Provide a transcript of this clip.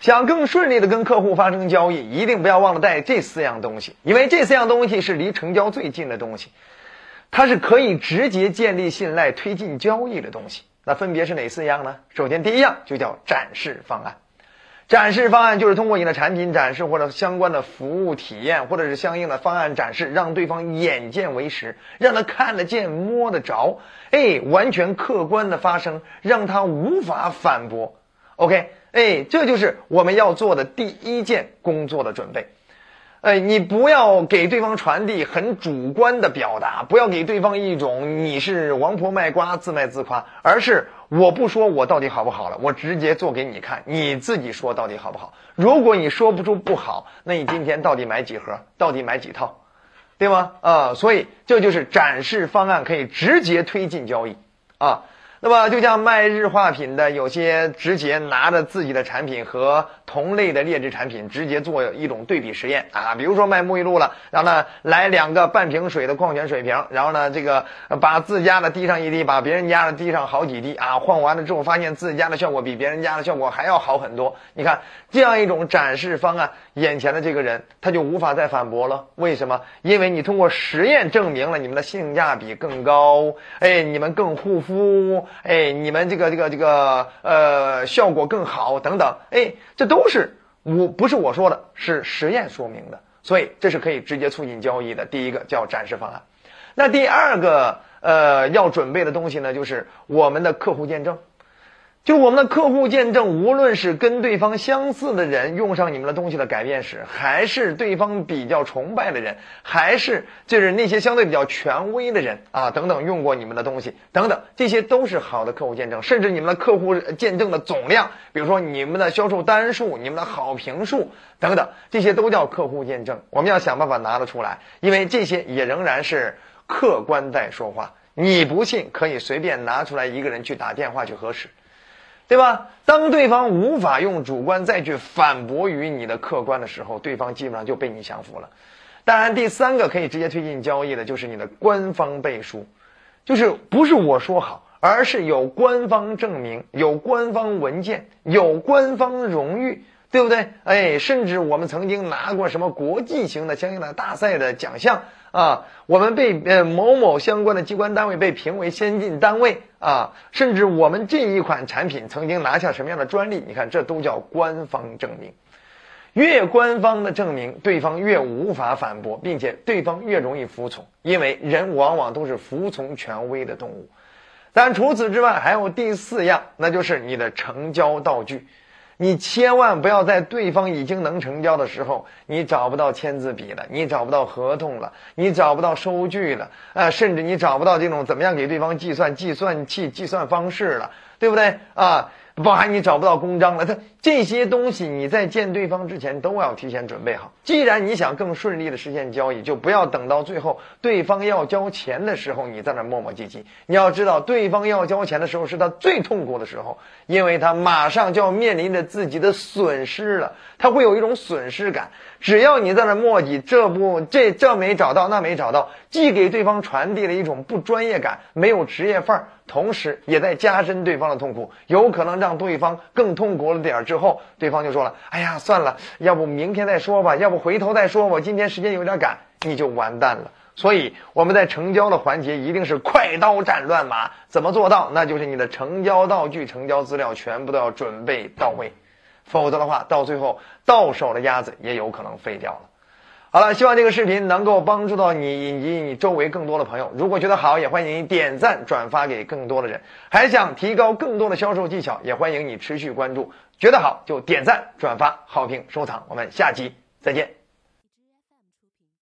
想更顺利的跟客户发生交易，一定不要忘了带这四样东西，因为这四样东西是离成交最近的东西，它是可以直接建立信赖、推进交易的东西。那分别是哪四样呢？首先，第一样就叫展示方案。展示方案就是通过你的产品展示或者相关的服务体验，或者是相应的方案展示，让对方眼见为实，让他看得见、摸得着，哎，完全客观的发生，让他无法反驳。OK。哎，这就是我们要做的第一件工作的准备。哎，你不要给对方传递很主观的表达，不要给对方一种你是王婆卖瓜自卖自夸，而是我不说我到底好不好了，我直接做给你看，你自己说到底好不好。如果你说不出不好，那你今天到底买几盒，到底买几套，对吗？啊，所以这就是展示方案可以直接推进交易啊。那么，就像卖日化品的，有些直接拿着自己的产品和同类的劣质产品直接做一种对比实验啊，比如说卖沐浴露了，然后呢来两个半瓶水的矿泉水瓶，然后呢这个把自家的滴上一滴，把别人家的滴上好几滴啊，换完了之后发现自家的效果比别人家的效果还要好很多。你看这样一种展示方案，眼前的这个人他就无法再反驳了。为什么？因为你通过实验证明了你们的性价比更高，哎，你们更护肤。哎，你们这个这个这个呃，效果更好等等，哎，这都都是我不是我说的，是实验说明的，所以这是可以直接促进交易的。第一个叫展示方案，那第二个呃要准备的东西呢，就是我们的客户见证。就我们的客户见证，无论是跟对方相似的人用上你们的东西的改变史，还是对方比较崇拜的人，还是就是那些相对比较权威的人啊等等用过你们的东西等等，这些都是好的客户见证。甚至你们的客户见证的总量，比如说你们的销售单数、你们的好评数等等，这些都叫客户见证。我们要想办法拿得出来，因为这些也仍然是客观在说话。你不信，可以随便拿出来一个人去打电话去核实。对吧？当对方无法用主观再去反驳于你的客观的时候，对方基本上就被你降服了。当然，第三个可以直接推进交易的就是你的官方背书，就是不是我说好，而是有官方证明、有官方文件、有官方荣誉，对不对？哎，甚至我们曾经拿过什么国际型的相应的大赛的奖项。啊，我们被呃某某相关的机关单位被评为先进单位啊，甚至我们这一款产品曾经拿下什么样的专利？你看，这都叫官方证明。越官方的证明，对方越无法反驳，并且对方越容易服从，因为人往往都是服从权威的动物。但除此之外，还有第四样，那就是你的成交道具。你千万不要在对方已经能成交的时候，你找不到签字笔了，你找不到合同了，你找不到收据了，啊，甚至你找不到这种怎么样给对方计算计算器计算方式了，对不对啊？包含你找不到公章了，他这些东西你在见对方之前都要提前准备好。既然你想更顺利的实现交易，就不要等到最后对方要交钱的时候，你在那磨磨唧唧。你要知道，对方要交钱的时候是他最痛苦的时候，因为他马上就要面临着自己的损失了，他会有一种损失感。只要你在那磨叽，这不这这没找到，那没找到，既给对方传递了一种不专业感，没有职业范儿。同时，也在加深对方的痛苦，有可能让让对方更痛苦了点儿。之后，对方就说了：“哎呀，算了，要不明天再说吧，要不回头再说吧，今天时间有点赶，你就完蛋了。”所以，我们在成交的环节一定是快刀斩乱麻。怎么做到？那就是你的成交道具、成交资料全部都要准备到位，否则的话，到最后到手的鸭子也有可能废掉了。好了，希望这个视频能够帮助到你以及你周围更多的朋友。如果觉得好，也欢迎你点赞转发给更多的人。还想提高更多的销售技巧，也欢迎你持续关注。觉得好就点赞转发好评收藏。我们下期再见。